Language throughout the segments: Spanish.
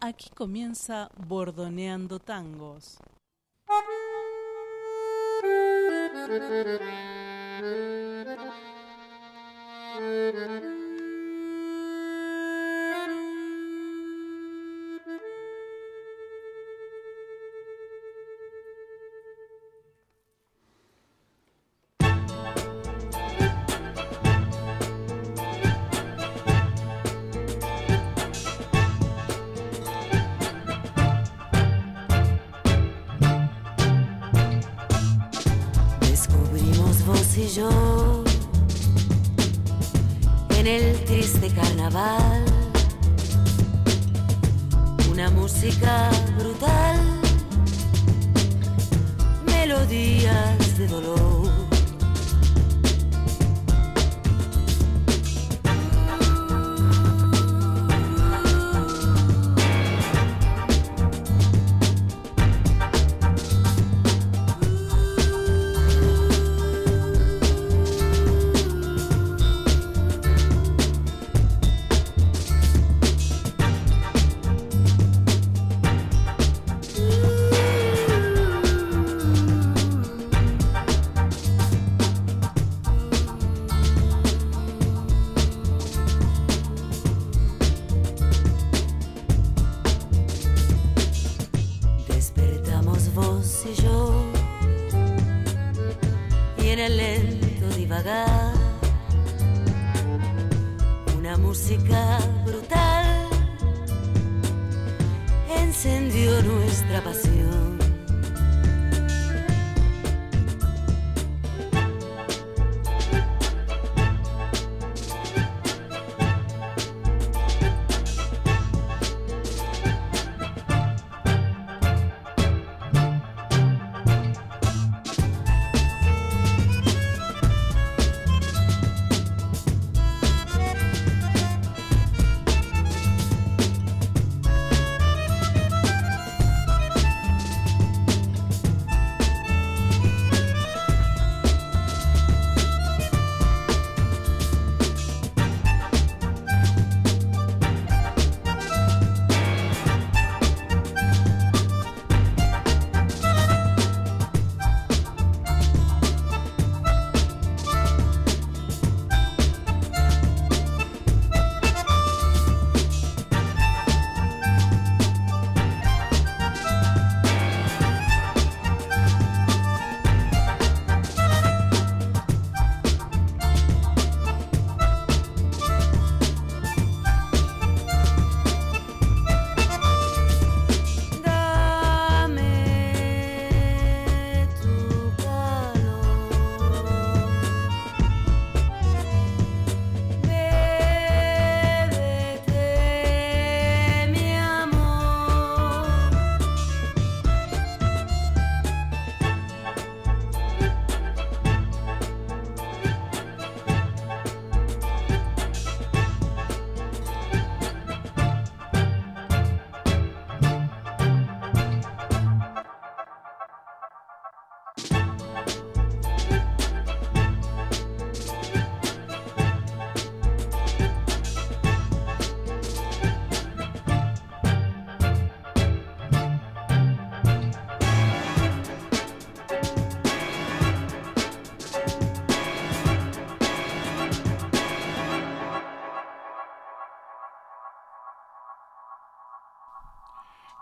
Aquí comienza Bordoneando Tangos. encendió nuestra pasión.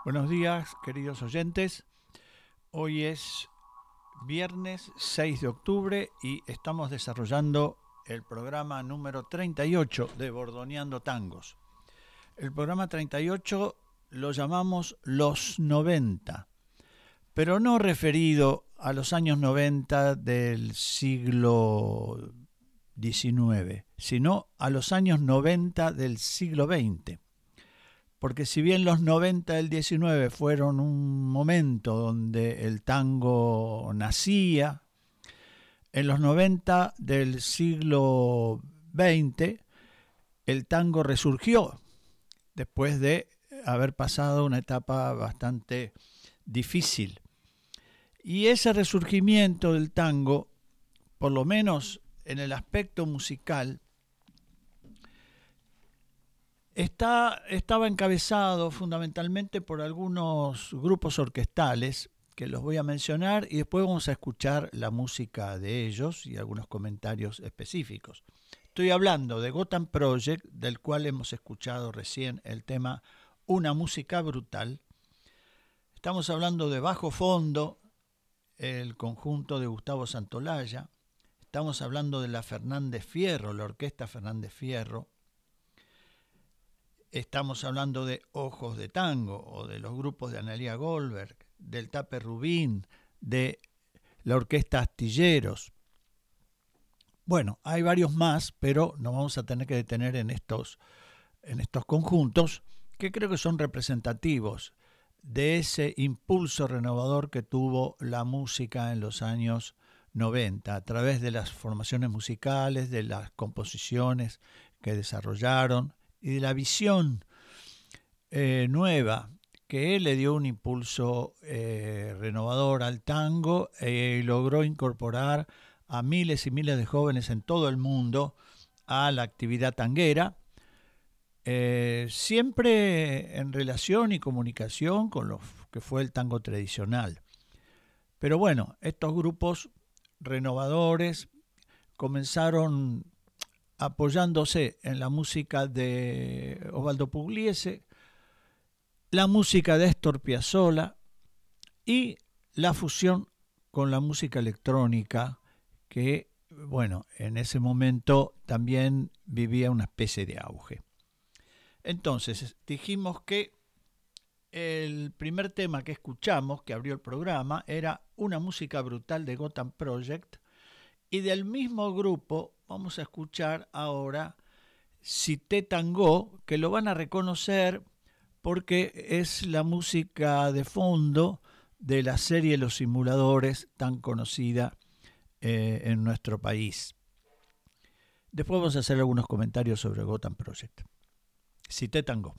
Buenos días, queridos oyentes. Hoy es viernes 6 de octubre y estamos desarrollando el programa número 38 de Bordoneando Tangos. El programa 38 lo llamamos Los 90, pero no referido a los años 90 del siglo XIX, sino a los años 90 del siglo XX porque si bien los 90 del 19 fueron un momento donde el tango nacía, en los 90 del siglo XX el tango resurgió después de haber pasado una etapa bastante difícil. Y ese resurgimiento del tango, por lo menos en el aspecto musical, Está, estaba encabezado fundamentalmente por algunos grupos orquestales que los voy a mencionar y después vamos a escuchar la música de ellos y algunos comentarios específicos. Estoy hablando de Gotham Project, del cual hemos escuchado recién el tema Una música brutal. Estamos hablando de Bajo Fondo, el conjunto de Gustavo Santolaya. Estamos hablando de la Fernández Fierro, la orquesta Fernández Fierro. Estamos hablando de Ojos de Tango o de los grupos de Analia Goldberg, del Tape Rubín, de la orquesta Astilleros. Bueno, hay varios más, pero nos vamos a tener que detener en estos, en estos conjuntos que creo que son representativos de ese impulso renovador que tuvo la música en los años 90, a través de las formaciones musicales, de las composiciones que desarrollaron y de la visión eh, nueva que le dio un impulso eh, renovador al tango eh, y logró incorporar a miles y miles de jóvenes en todo el mundo a la actividad tanguera, siempre en relación y comunicación con lo que fue el tango tradicional. Pero bueno, estos grupos renovadores comenzaron apoyándose en la música de Osvaldo Pugliese, la música de Astor Piazzolla y la fusión con la música electrónica que, bueno, en ese momento también vivía una especie de auge. Entonces, dijimos que el primer tema que escuchamos, que abrió el programa, era una música brutal de Gotham Project, y del mismo grupo vamos a escuchar ahora Cité Tango, que lo van a reconocer porque es la música de fondo de la serie Los Simuladores, tan conocida eh, en nuestro país. Después vamos a hacer algunos comentarios sobre Gotham Project. Cité Tango.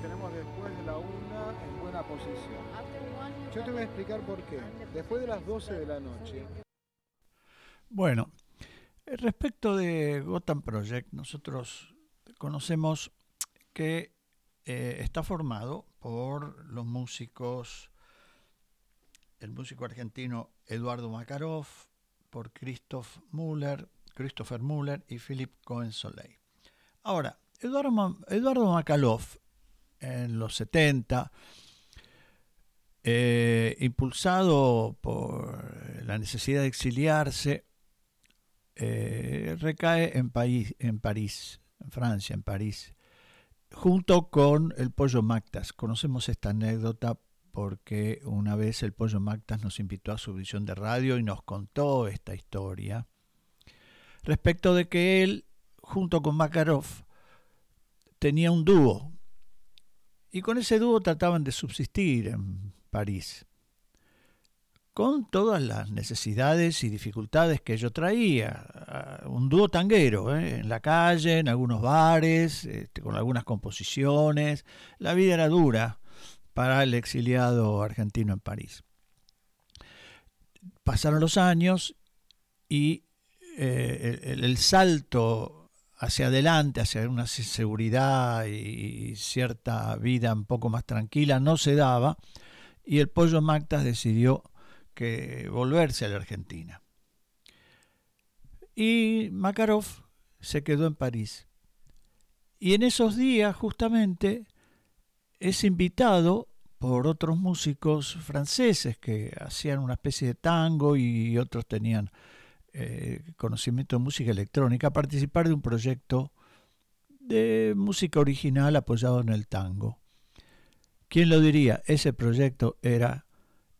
Tenemos después de la una en buena posición. Yo te voy a explicar por qué. Después de las 12 de la noche. Bueno, eh, respecto de Gotham Project, nosotros conocemos que eh, está formado por los músicos, el músico argentino Eduardo Makarov, por Christoph Müller, Christopher Müller y Philip Cohen Soleil. Ahora, Eduardo, Eduardo Makarov en los 70, eh, impulsado por la necesidad de exiliarse, eh, recae en, en París, en Francia, en París, junto con el Pollo Mactas. Conocemos esta anécdota porque una vez el Pollo Mactas nos invitó a su visión de radio y nos contó esta historia respecto de que él, junto con Makarov, tenía un dúo y con ese dúo trataban de subsistir en París con todas las necesidades y dificultades que yo traía. Un dúo tanguero, ¿eh? en la calle, en algunos bares, este, con algunas composiciones. La vida era dura para el exiliado argentino en París. Pasaron los años y eh, el, salto hacia adelante, hacia una seguridad y cierta vida un poco más tranquila no se daba y el Pollo Mactas decidió que volverse a la Argentina. Y Makarov se quedó en París. Y en esos días justamente es invitado por otros músicos franceses que hacían una especie de tango y otros tenían eh, conocimiento de música electrónica participar de un proyecto de música original apoyado en el tango. ¿Quién lo diría? Ese proyecto era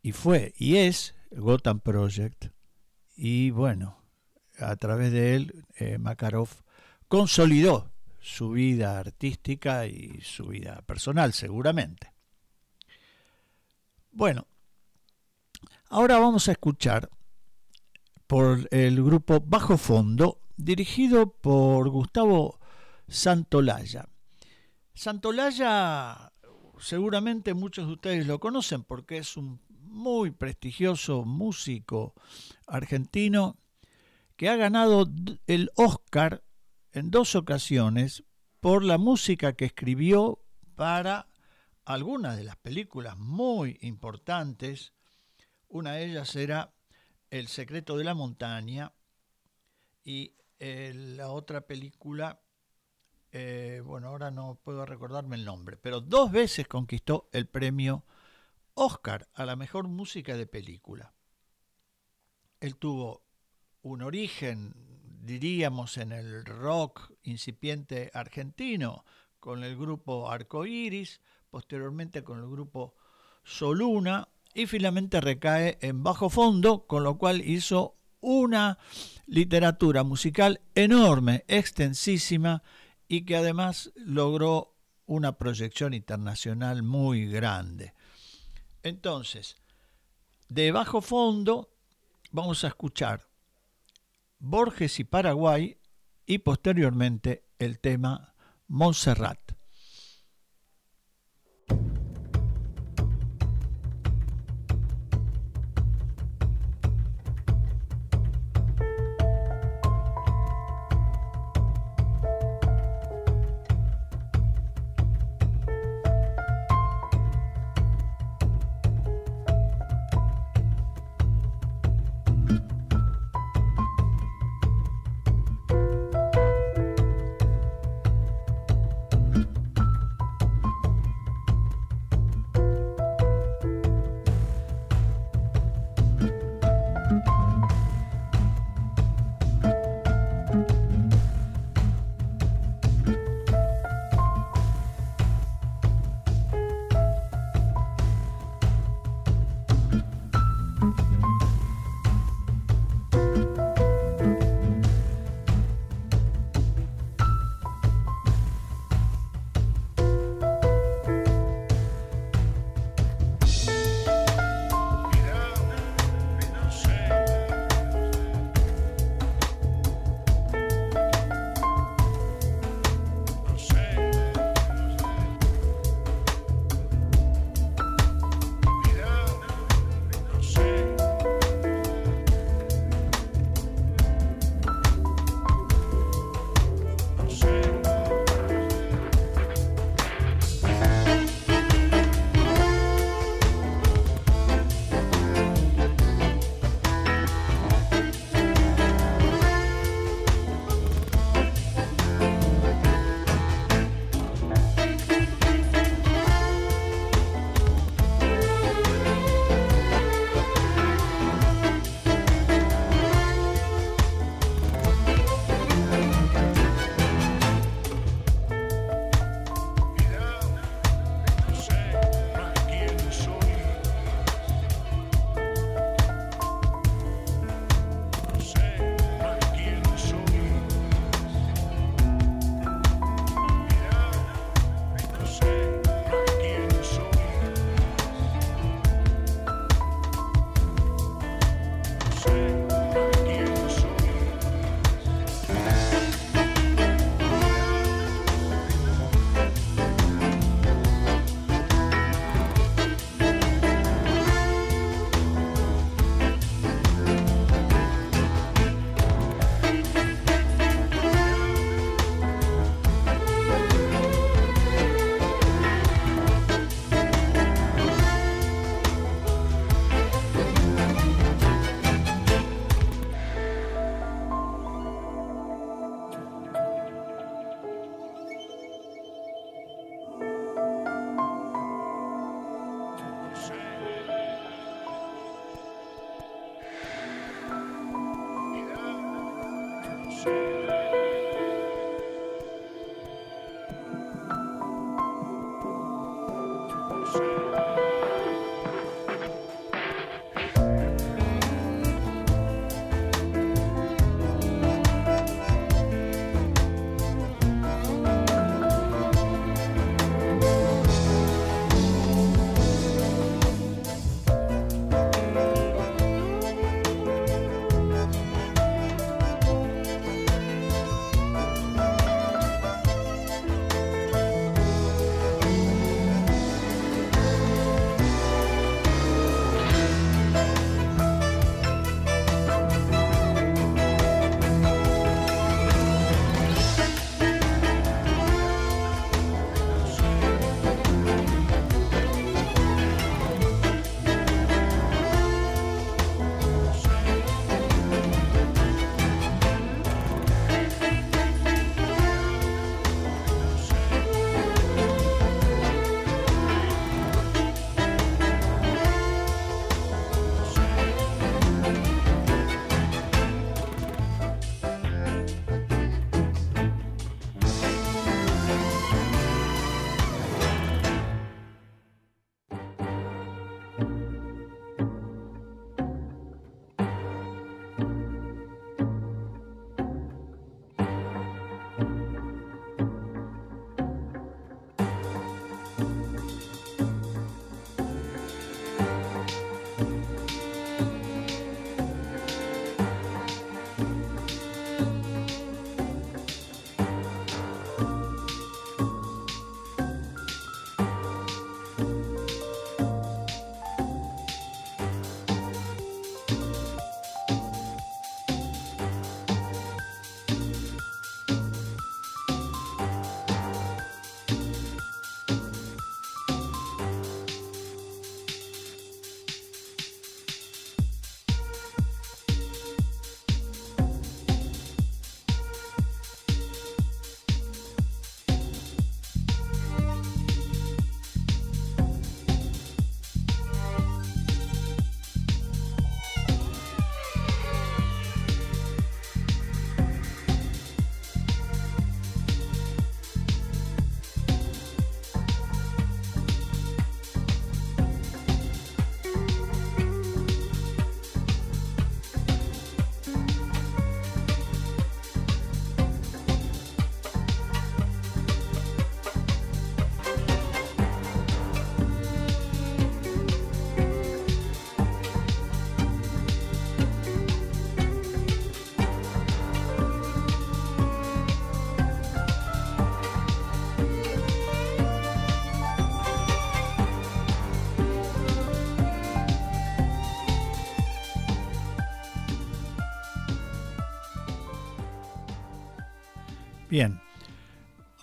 y fue y es Gotham Project. Y bueno, a través de él, eh, Makarov consolidó su vida artística y su vida personal, seguramente. Bueno, ahora vamos a escuchar por el grupo Bajo Fondo, dirigido por Gustavo Santolaya. Santolaya seguramente muchos de ustedes lo conocen porque es un muy prestigioso músico argentino que ha ganado el Oscar en dos ocasiones por la música que escribió para algunas de las películas muy importantes. Una de ellas era El secreto de la montaña y eh, la otra película eh, bueno, ahora no puedo recordarme el nombre, pero dos veces conquistó el premio Oscar a la mejor música de película. Él tuvo un origen, diríamos, en el rock incipiente argentino, con el grupo Arco Iris, posteriormente con el grupo Soluna, y finalmente recae en bajo fondo, con lo cual hizo una literatura musical enorme, extensísima, y que además logró una proyección internacional muy grande. Entonces, de bajo fondo vamos a escuchar Borges y Paraguay y posteriormente el tema Montserrat.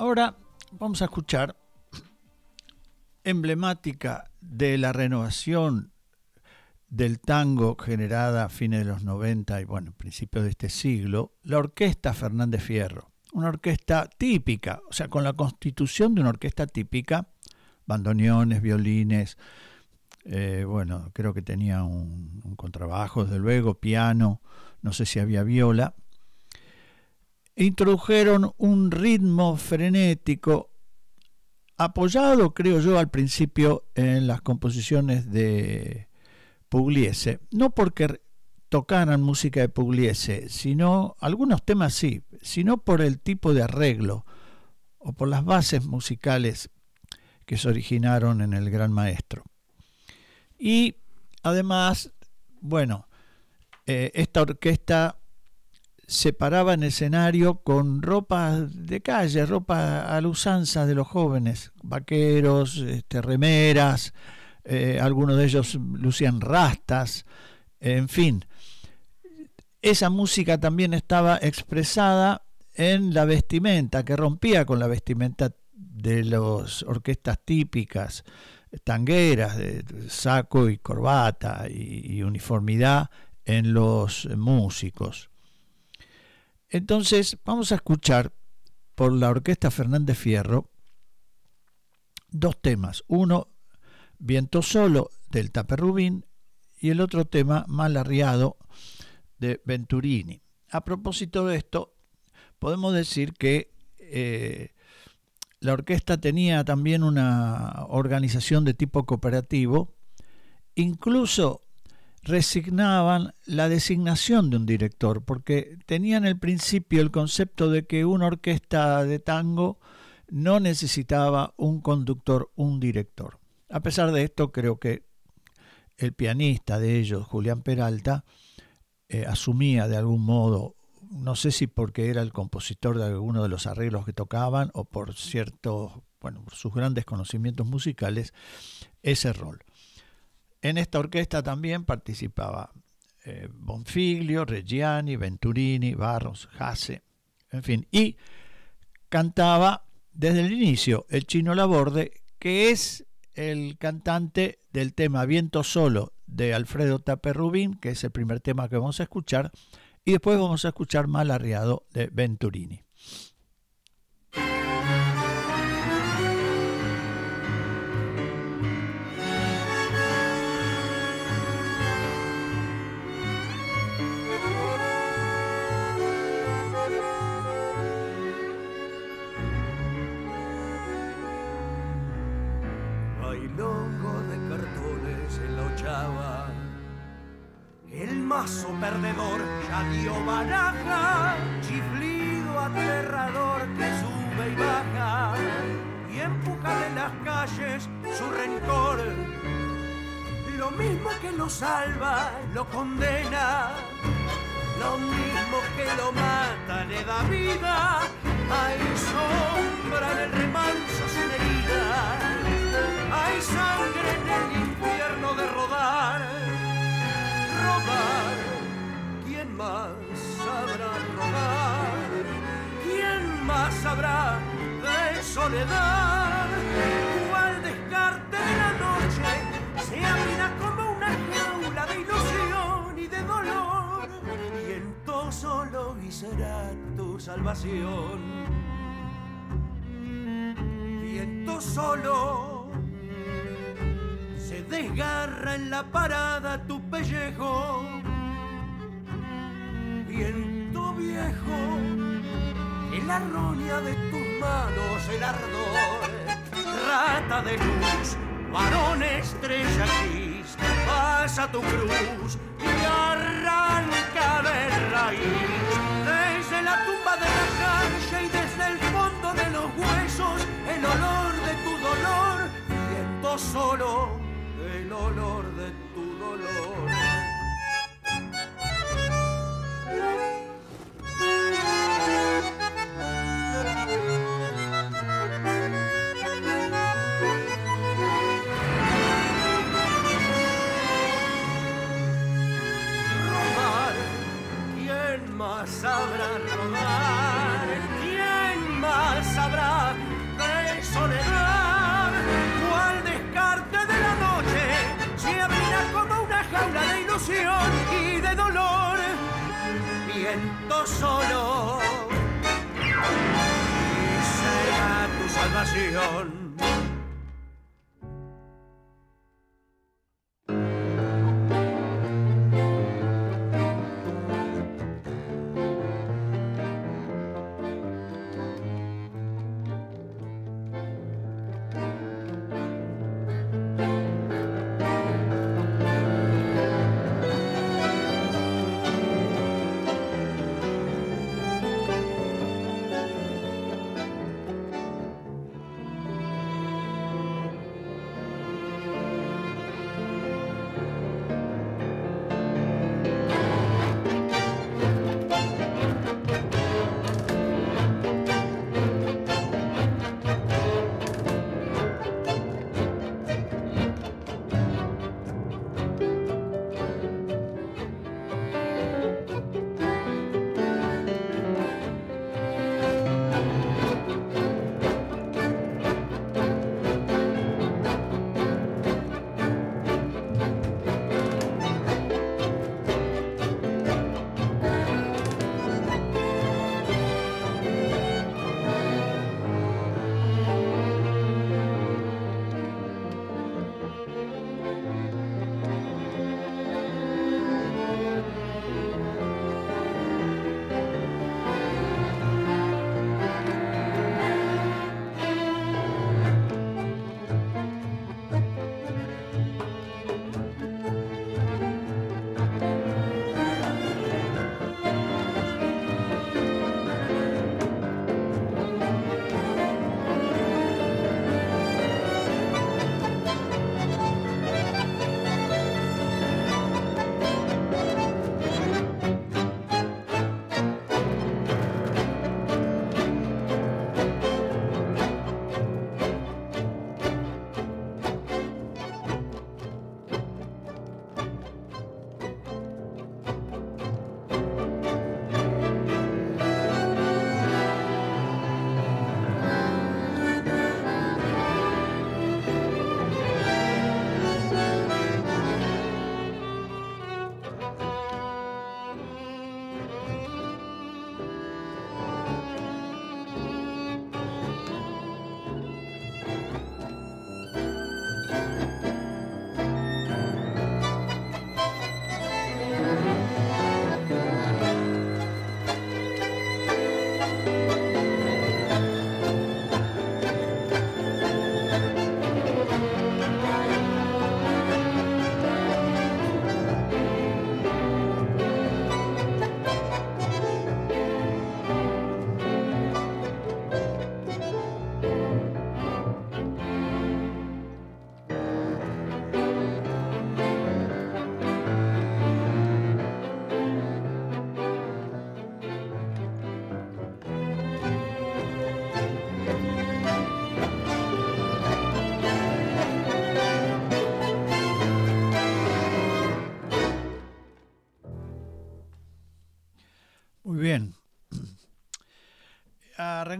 Ahora vamos a escuchar emblemática de la renovación del tango generada a fines de los 90 y bueno, principios de este siglo, la orquesta Fernández Fierro. Una orquesta típica, o sea, con la constitución de una orquesta típica, bandoneones, violines, eh, bueno, creo que tenía un, un contrabajo, desde luego, piano, no sé si había viola, introdujeron un ritmo frenético apoyado, creo yo, al principio en las composiciones de Pugliese, no porque tocaran música de Pugliese, sino algunos temas sí, sino por el tipo de arreglo o por las bases musicales que se originaron en el gran maestro. Y además, bueno, eh, esta orquesta se paraba en escenario con ropa de calle, ropa a la usanza de los jóvenes, vaqueros, este, remeras, eh, algunos de ellos lucían rastas, en fin. Esa música también estaba expresada en la vestimenta, que rompía con la vestimenta de las orquestas típicas, tangueras, de saco y corbata y uniformidad en los músicos. Entonces vamos a escuchar por la Orquesta Fernández Fierro dos temas. Uno, Viento Solo del Taperrubín y el otro tema, Mal Arriado de Venturini. A propósito de esto, podemos decir que eh, la orquesta tenía también una organización de tipo cooperativo, incluso resignaban la designación de un director, porque tenían el principio el concepto de que una orquesta de tango no necesitaba un conductor, un director. A pesar de esto, creo que el pianista de ellos, Julián Peralta, eh, asumía de algún modo, no sé si porque era el compositor de alguno de los arreglos que tocaban o por cierto, bueno, por sus grandes conocimientos musicales, ese rol. En esta orquesta también participaba eh, Bonfiglio, Reggiani, Venturini, Barros, Hasse, en fin, y cantaba desde el inicio el chino Laborde, que es el cantante del tema Viento Solo de Alfredo Tape Rubín, que es el primer tema que vamos a escuchar, y después vamos a escuchar Mal Arriado de Venturini. Mazo perdedor ya dio baraja, chiflido aterrador que sube y baja y empuja de las calles su rencor. Lo mismo que lo salva, lo condena, lo mismo que lo mata, le da vida. Hay sombra en el remanso sin herida, hay sangre en el infierno de rodar ¿Quién más sabrá robar? ¿Quién más sabrá de soledad? ¿Cuál descarte de la noche se abrirá como una jaula de ilusión y de dolor? Viento solo y será tu salvación. Viento solo desgarra en la parada tu pellejo. Viento viejo, en la roña de tus manos el ardor, rata de luz, varón estrella gris, pasa tu cruz y arranca de raíz. Desde la tumba de la calle y desde el fondo de los huesos, el olor de tu dolor, viento solo el olor de tu dolor. Solo. Y será tu salvación.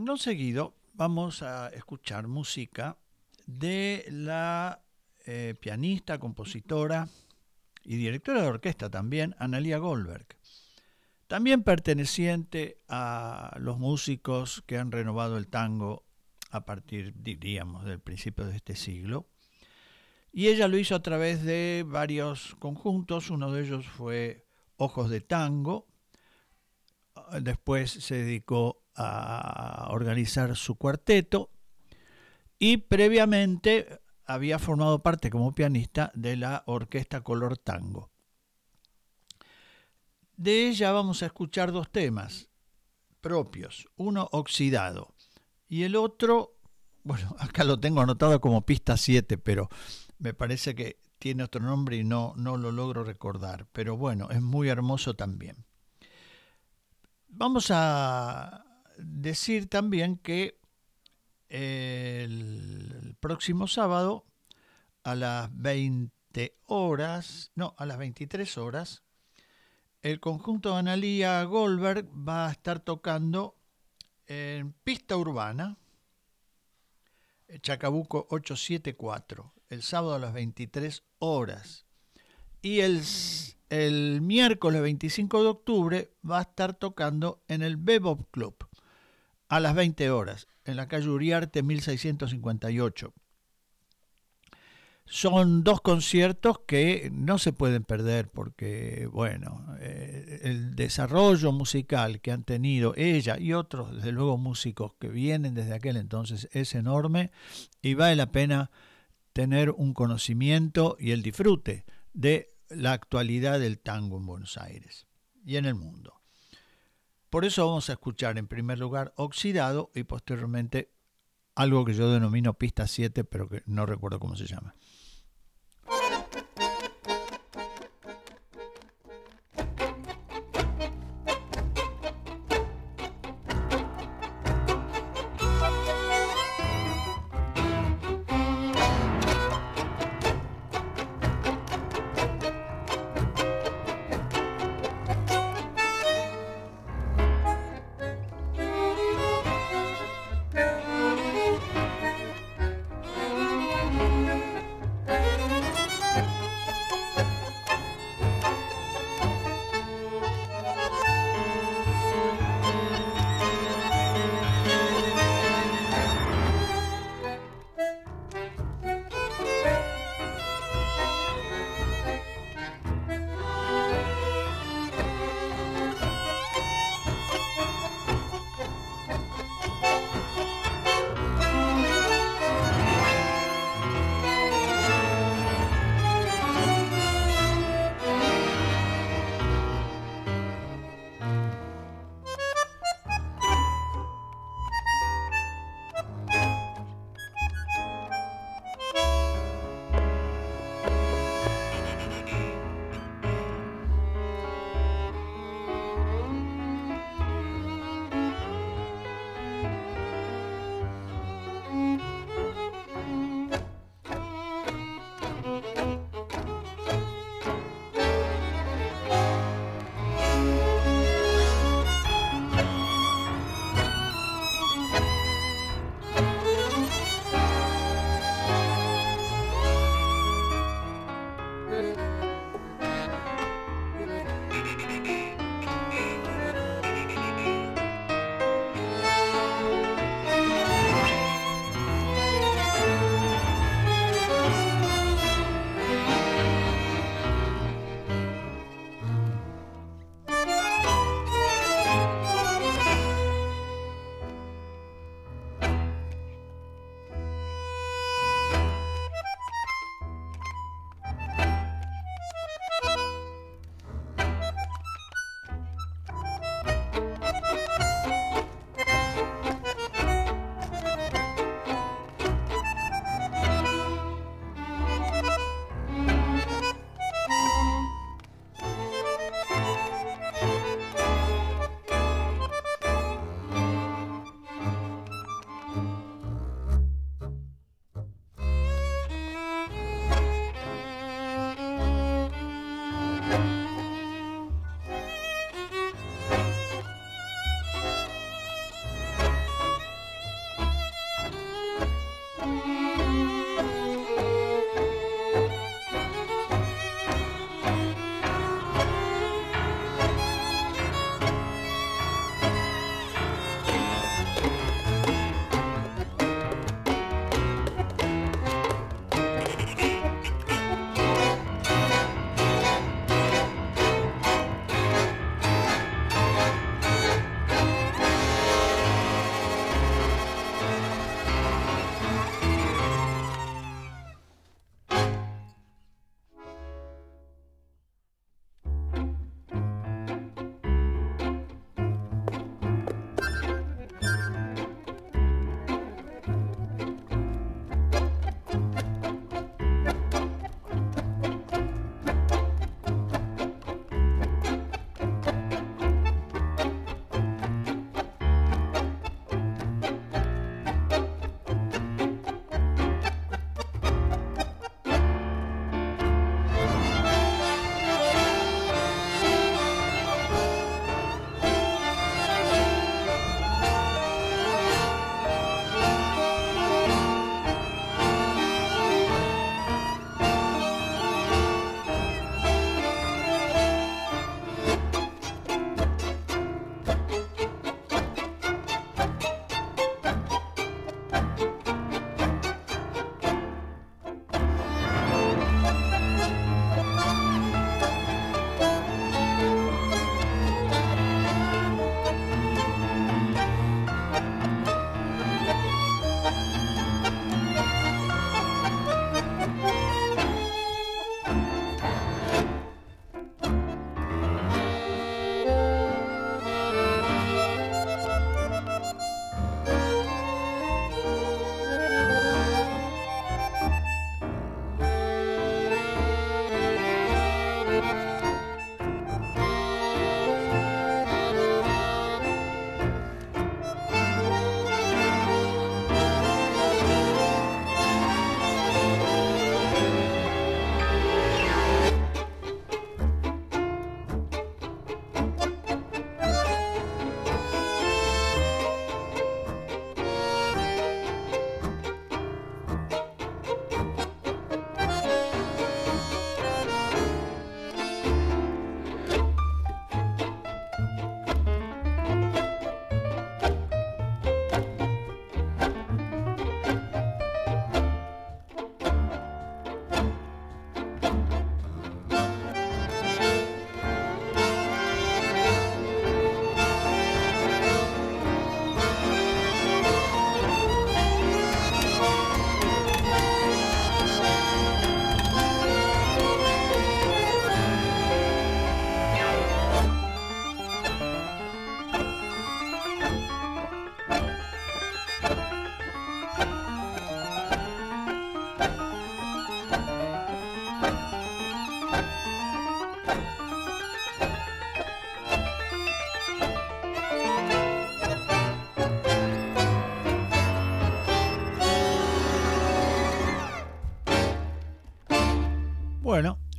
Renglón seguido vamos a escuchar música de la eh, pianista, compositora y directora de orquesta también, Analia Goldberg. También perteneciente a los músicos que han renovado el tango a partir, diríamos, del principio de este siglo. Y ella lo hizo a través de varios conjuntos, uno de ellos fue Ojos de Tango, después se dedicó a organizar su cuarteto y previamente había formado parte como pianista de la orquesta Color Tango. De ella vamos a escuchar dos temas propios, uno oxidado y el otro, bueno, acá lo tengo anotado como pista 7, pero me parece que tiene otro nombre y no, no lo logro recordar, pero bueno, es muy hermoso también. Vamos a decir también que el próximo sábado a las 20 horas, no, a las 23 horas, el conjunto Analía Goldberg va a estar tocando en pista urbana, Chacabuco 874, el sábado a las 23 horas. Y el, el miércoles 25 de octubre va a estar tocando en el Bebop Club a las 20 horas, en la calle Uriarte 1658. Son dos conciertos que no se pueden perder porque, bueno, eh, el desarrollo musical que han tenido ella y otros, desde luego, músicos que vienen desde aquel entonces es enorme y vale la pena tener un conocimiento y el disfrute de la actualidad del tango en Buenos Aires y en el mundo. Por eso vamos a escuchar en primer lugar Oxidado y posteriormente algo que yo denomino pista 7, pero que no recuerdo cómo se llama.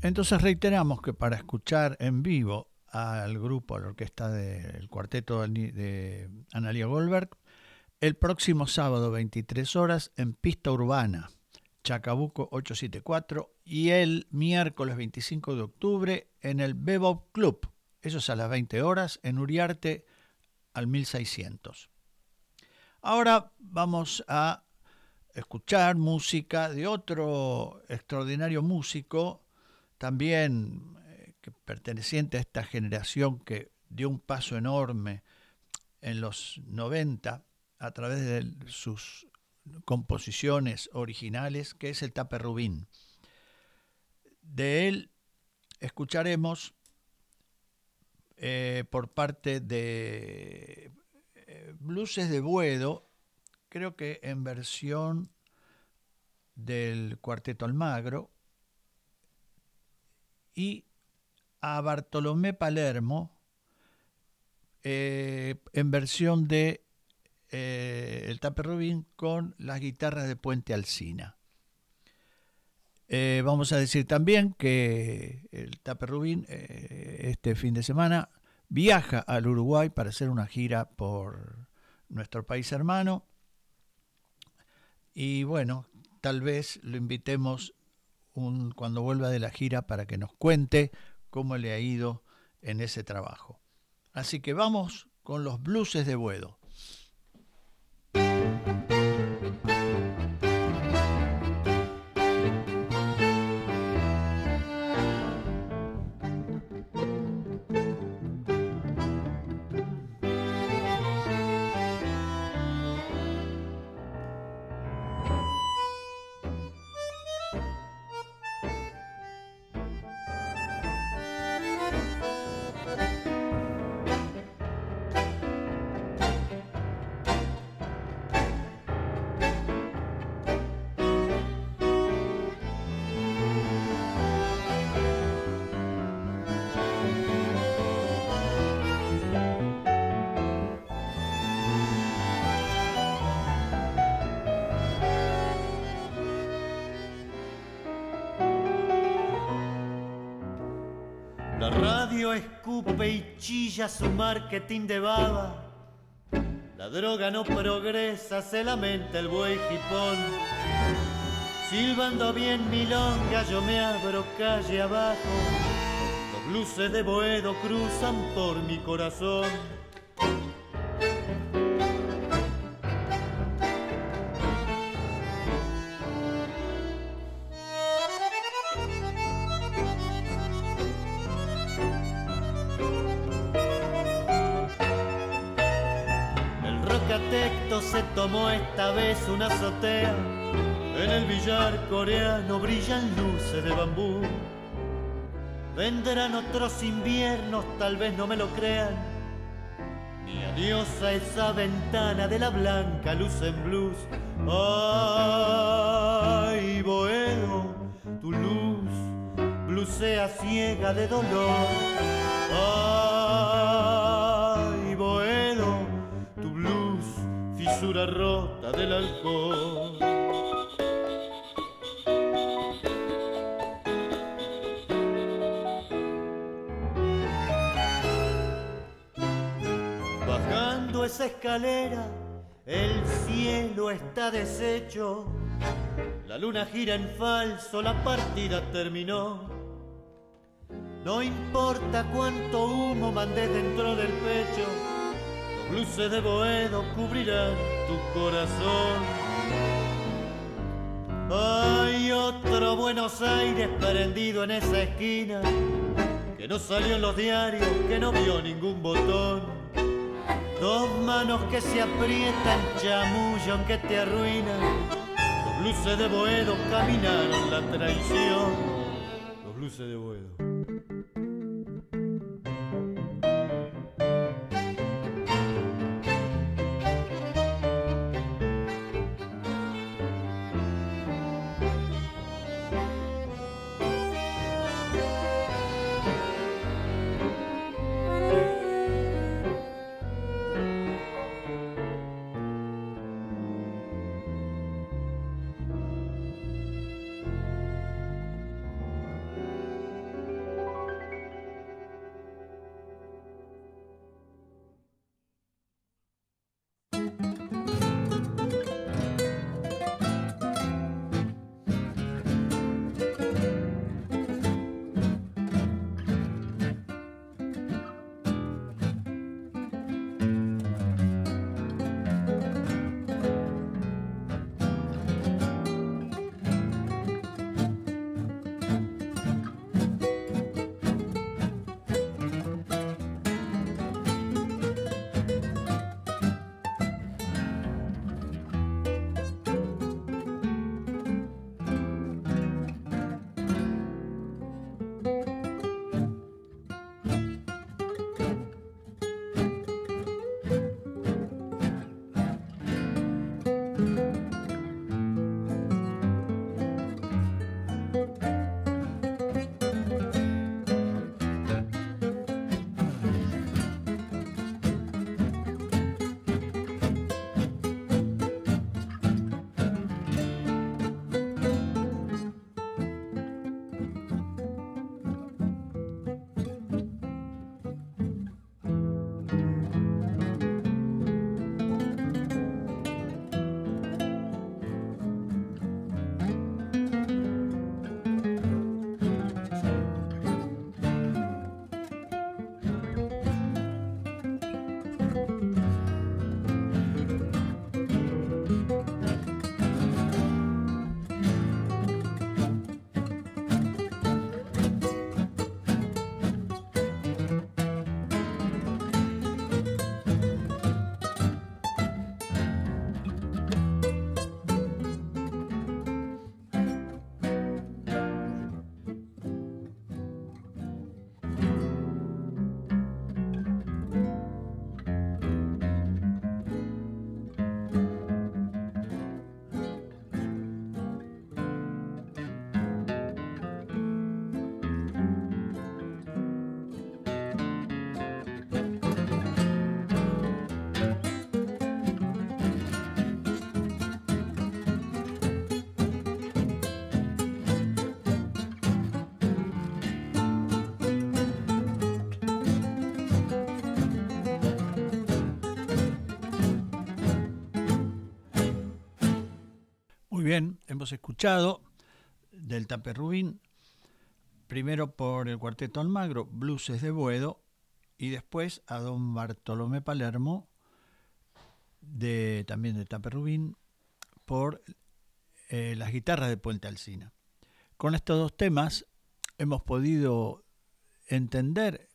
Entonces reiteramos que para escuchar en vivo al grupo, a la orquesta del cuarteto de Analia Goldberg, el próximo sábado 23 horas en Pista Urbana, Chacabuco 874, y el miércoles 25 de octubre en el Bebop Club, eso es a las 20 horas, en Uriarte al 1600. Ahora vamos a escuchar música de otro extraordinario músico, también eh, perteneciente a esta generación que dio un paso enorme en los 90 a través de sus composiciones originales, que es el Tape Rubín. De él escucharemos eh, por parte de eh, de Buedo, creo que en versión del Cuarteto Almagro, y a Bartolomé Palermo eh, en versión de eh, el Tape Rubin con las guitarras de Puente Alcina. Eh, vamos a decir también que el Tape Rubin este fin de semana viaja al Uruguay para hacer una gira por nuestro país hermano y bueno, tal vez lo invitemos cuando vuelva de la gira para que nos cuente cómo le ha ido en ese trabajo. Así que vamos con los blueses de Buedo. Escupe y chilla su marketing de baba. La droga no progresa, se lamenta el buey jipón. Silbando bien milonga, yo me abro calle abajo. Los luces de Boedo cruzan por mi corazón. Una azotea. En el billar coreano brillan luces de bambú. Vendrán otros inviernos, tal vez no me lo crean. Ni adiós a esa ventana de la blanca luz en blues. Ay, Boedo, tu luz blusea ciega de dolor. Ay, fisura rota del alcohol. Bajando esa escalera, el cielo está deshecho. La luna gira en falso, la partida terminó. No importa cuánto humo mandé dentro del pecho luces de Boedo cubrirán tu corazón. Hay otro Buenos Aires prendido en esa esquina, que no salió en los diarios, que no vio ningún botón. Dos manos que se aprietan, chamullo que te arruina. Los luces de Boedo caminaron la traición. Los luces de Boedo. Hemos escuchado del Rubín, primero por el Cuarteto Almagro, Blues de Buedo, y después a don Bartolomé Palermo, de, también de Rubín, por eh, las guitarras de Puente Alsina. Con estos dos temas hemos podido entender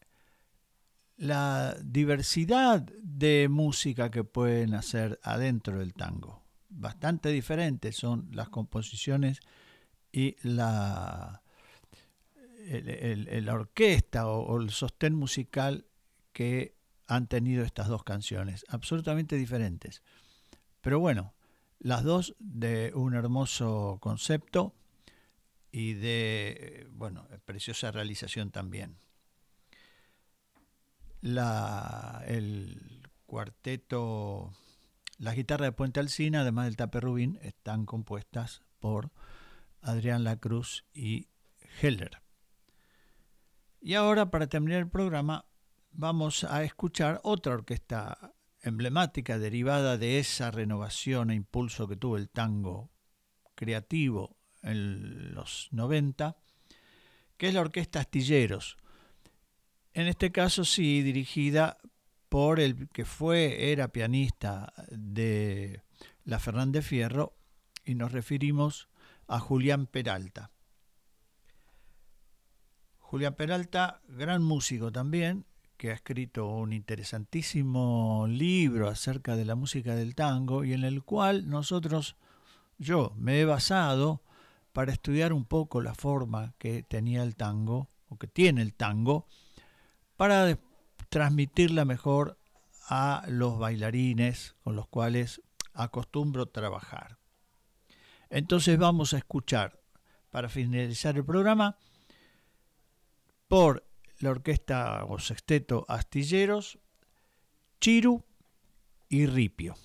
la diversidad de música que pueden hacer adentro del tango bastante diferentes son las composiciones y la, el, orquesta o, el sostén musical que han tenido estas dos canciones, absolutamente diferentes. Pero bueno, las dos de un hermoso concepto y de, bueno, preciosa realización también. La, el cuarteto las guitarras de Puente Alcina, además del tape Rubín, están compuestas por Adrián Lacruz y Heller. Y ahora, para terminar el programa, vamos a escuchar otra orquesta emblemática derivada de esa renovación e impulso que tuvo el tango creativo en los 90, que es la Orquesta Astilleros. En este caso sí dirigida por el que fue, era pianista de la Fernández Fierro, y nos referimos a Julián Peralta. Julián Peralta, gran músico también, que ha escrito un interesantísimo libro acerca de la música del tango y en el cual nosotros, yo me he basado para estudiar un poco la forma que tenía el tango, o que tiene el tango, para transmitirla mejor a los bailarines con los cuales acostumbro trabajar. Entonces vamos a escuchar, para finalizar el programa, por la orquesta o sexteto Astilleros, Chiru y Ripio.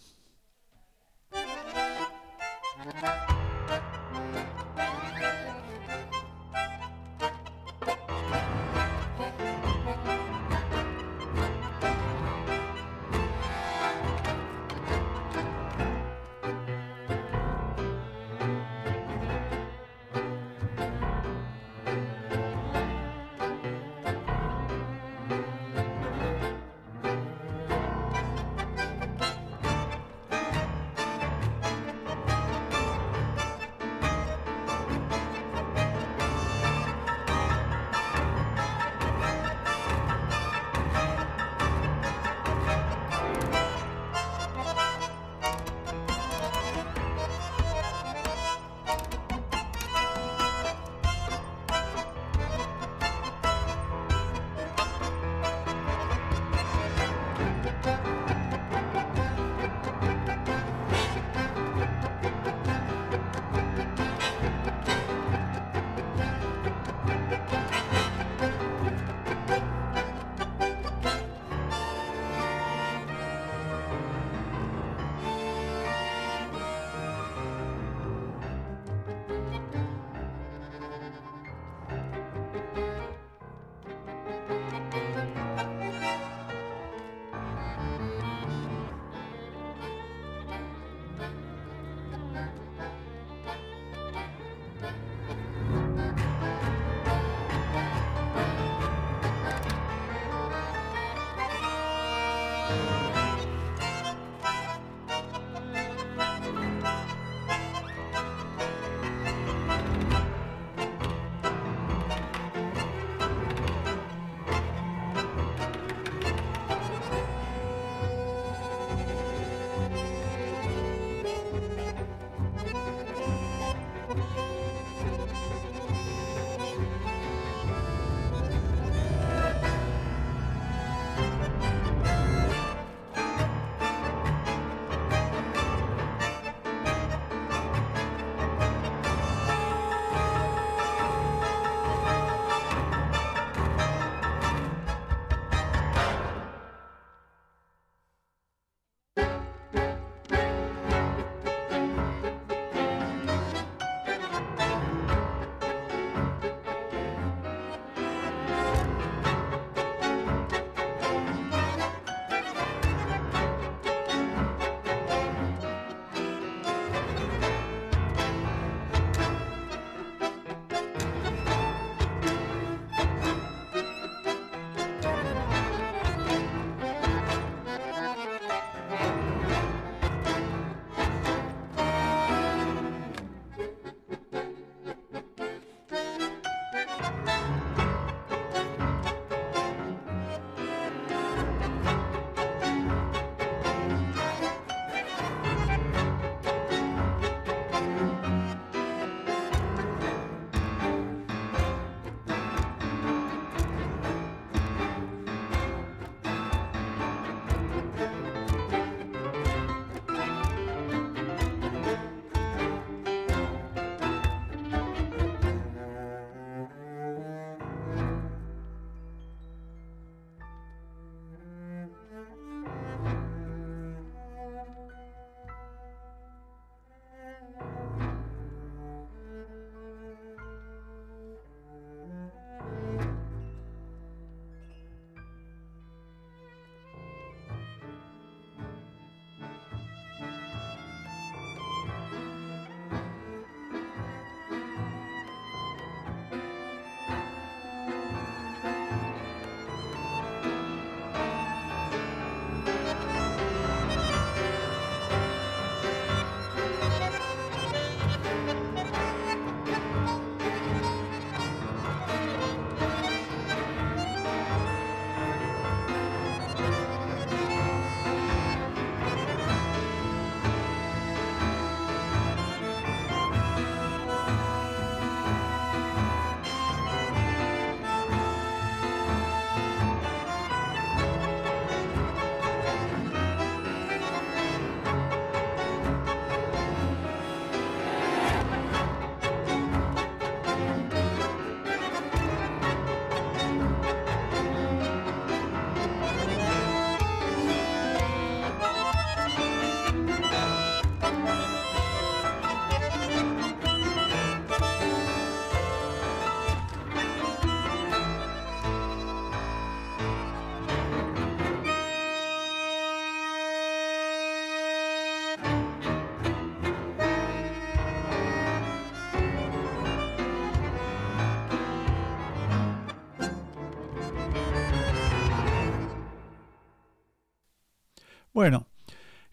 Bueno,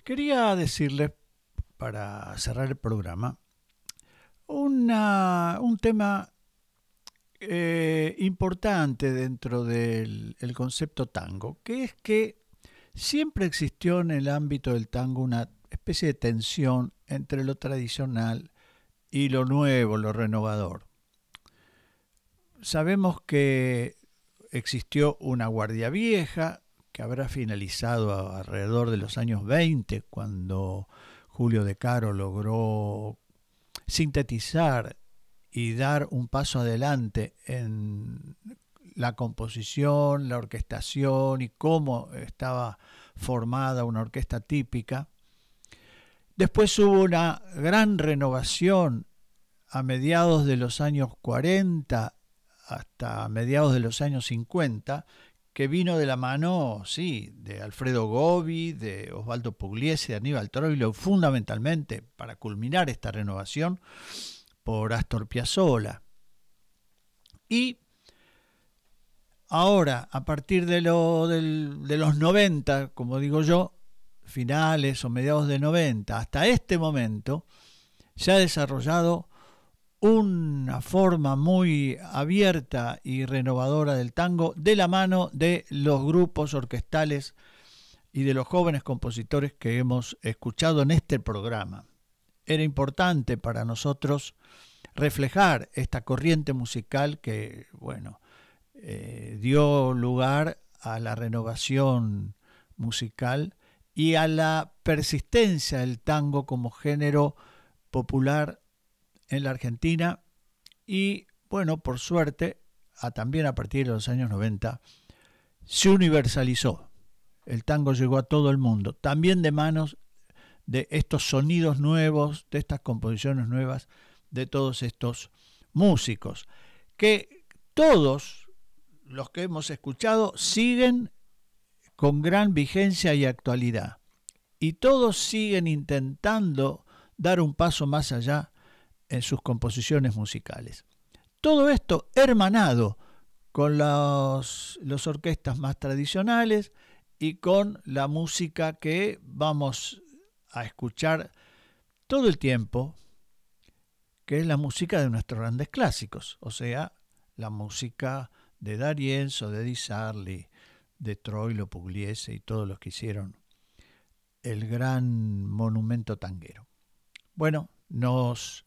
quería decirles, para cerrar el programa, un tema eh, importante dentro del el concepto tango, que es que siempre existió en el ámbito del tango una especie de tensión entre lo tradicional y lo nuevo, lo renovador. Sabemos que existió una guardia vieja habrá finalizado alrededor de los años 20, cuando Julio De Caro logró sintetizar y dar un paso adelante en la composición, la orquestación y cómo estaba formada una orquesta típica. Después hubo una gran renovación a mediados de los años 40 hasta mediados de los años 50, que vino de la mano, sí, de Alfredo Gobi, de Osvaldo Pugliese, de Aníbal Troilo, fundamentalmente para culminar esta renovación por Astor Piazzolla. Y ahora, a partir de, lo, de los 90, como digo yo, finales o mediados de 90, hasta este momento, se ha desarrollado una forma muy abierta y renovadora del tango de la mano de los grupos orquestales y de los jóvenes compositores que hemos escuchado en este programa. Era importante para nosotros reflejar esta corriente musical que, bueno, eh, dio lugar a la renovación musical y a la persistencia del tango como género popular en la Argentina y, bueno, por suerte, a, también a partir de los años 90, se universalizó. El tango llegó a todo el mundo, también de manos de estos sonidos nuevos, de estas composiciones nuevas de todos estos músicos, que todos los que hemos escuchado siguen con gran vigencia y actualidad. Y todos siguen intentando dar un paso más allá en sus composiciones musicales. Todo esto hermanado con las los orquestas más tradicionales y con la música que vamos a escuchar todo el tiempo que es la música de nuestros grandes clásicos, o sea, la música de D'Arienzo, de Di Sarli, de Troilo Pugliese y todos los que hicieron el gran monumento tanguero. Bueno, nos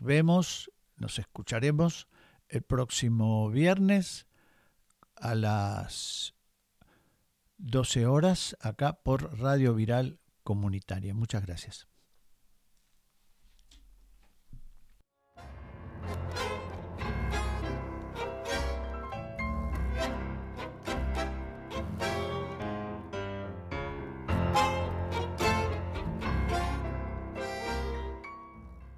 vemos, nos escucharemos el próximo viernes a las 12 horas acá por Radio Viral Comunitaria. Muchas gracias.